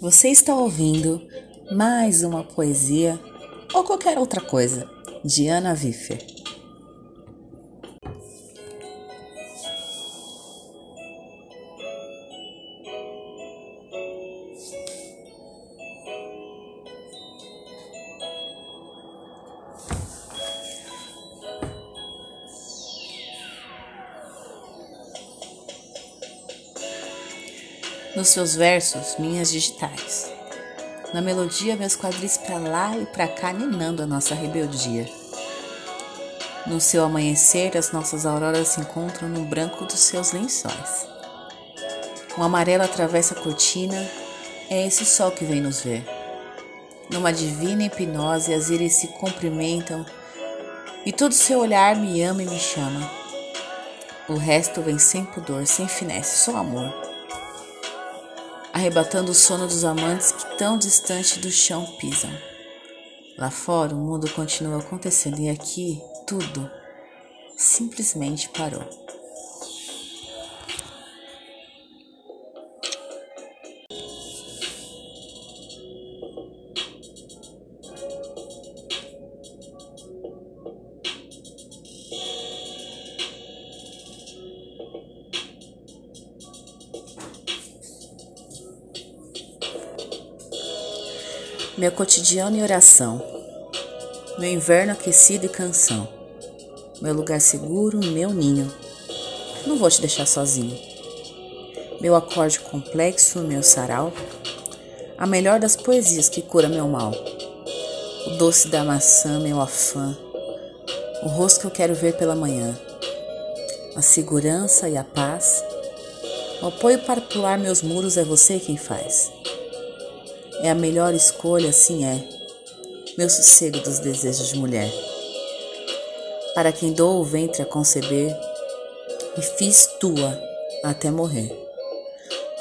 Você está ouvindo mais uma poesia ou qualquer outra coisa de Ana Wiffer. Nos seus versos, minhas digitais. Na melodia, meus quadris para lá e para cá, ninando a nossa rebeldia. No seu amanhecer, as nossas auroras se encontram no branco dos seus lençóis. Um amarelo atravessa a cortina, é esse sol que vem nos ver. Numa divina hipnose, as íris se cumprimentam e todo seu olhar me ama e me chama. O resto vem sem pudor, sem finesse, só amor arrebatando o sono dos amantes que tão distante do chão pisam. Lá fora o mundo continua acontecendo e aqui tudo simplesmente parou. Meu cotidiano e oração, meu inverno aquecido e canção, meu lugar seguro, meu ninho. Não vou te deixar sozinho. Meu acorde complexo, meu sarau, a melhor das poesias que cura meu mal. O doce da maçã, meu afã, o rosto que eu quero ver pela manhã. A segurança e a paz, o apoio para pular meus muros é você quem faz. É a melhor escolha, assim é. Meu sossego dos desejos de mulher. Para quem dou o ventre a conceber, e fiz tua até morrer.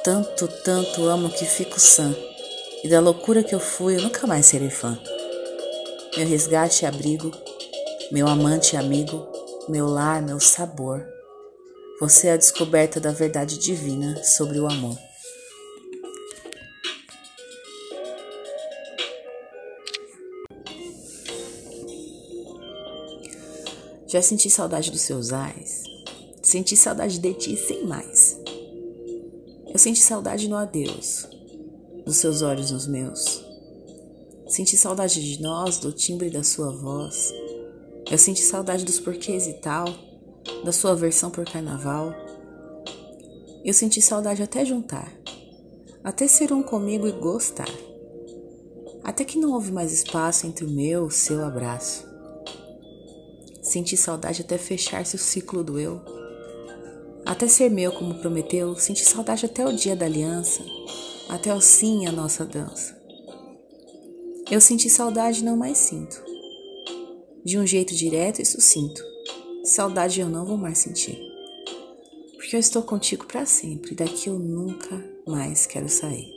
Tanto, tanto amo que fico sã, e da loucura que eu fui eu nunca mais serei fã. Meu resgate e abrigo, meu amante e amigo, meu lar, meu sabor. Você é a descoberta da verdade divina sobre o amor. Já senti saudade dos seus ais. Senti saudade de ti sem mais. Eu senti saudade no adeus, dos seus olhos nos meus. Senti saudade de nós, do timbre da sua voz. Eu senti saudade dos porquês e tal, da sua versão por carnaval. Eu senti saudade até juntar, até ser um comigo e gostar. Até que não houve mais espaço entre o meu e o seu abraço. Senti saudade até fechar-se o ciclo do eu. Até ser meu como prometeu, senti saudade até o dia da aliança, até o sim a nossa dança. Eu senti saudade não mais sinto. De um jeito direto e sucinto. Saudade eu não vou mais sentir. Porque eu estou contigo para sempre, daqui eu nunca mais quero sair.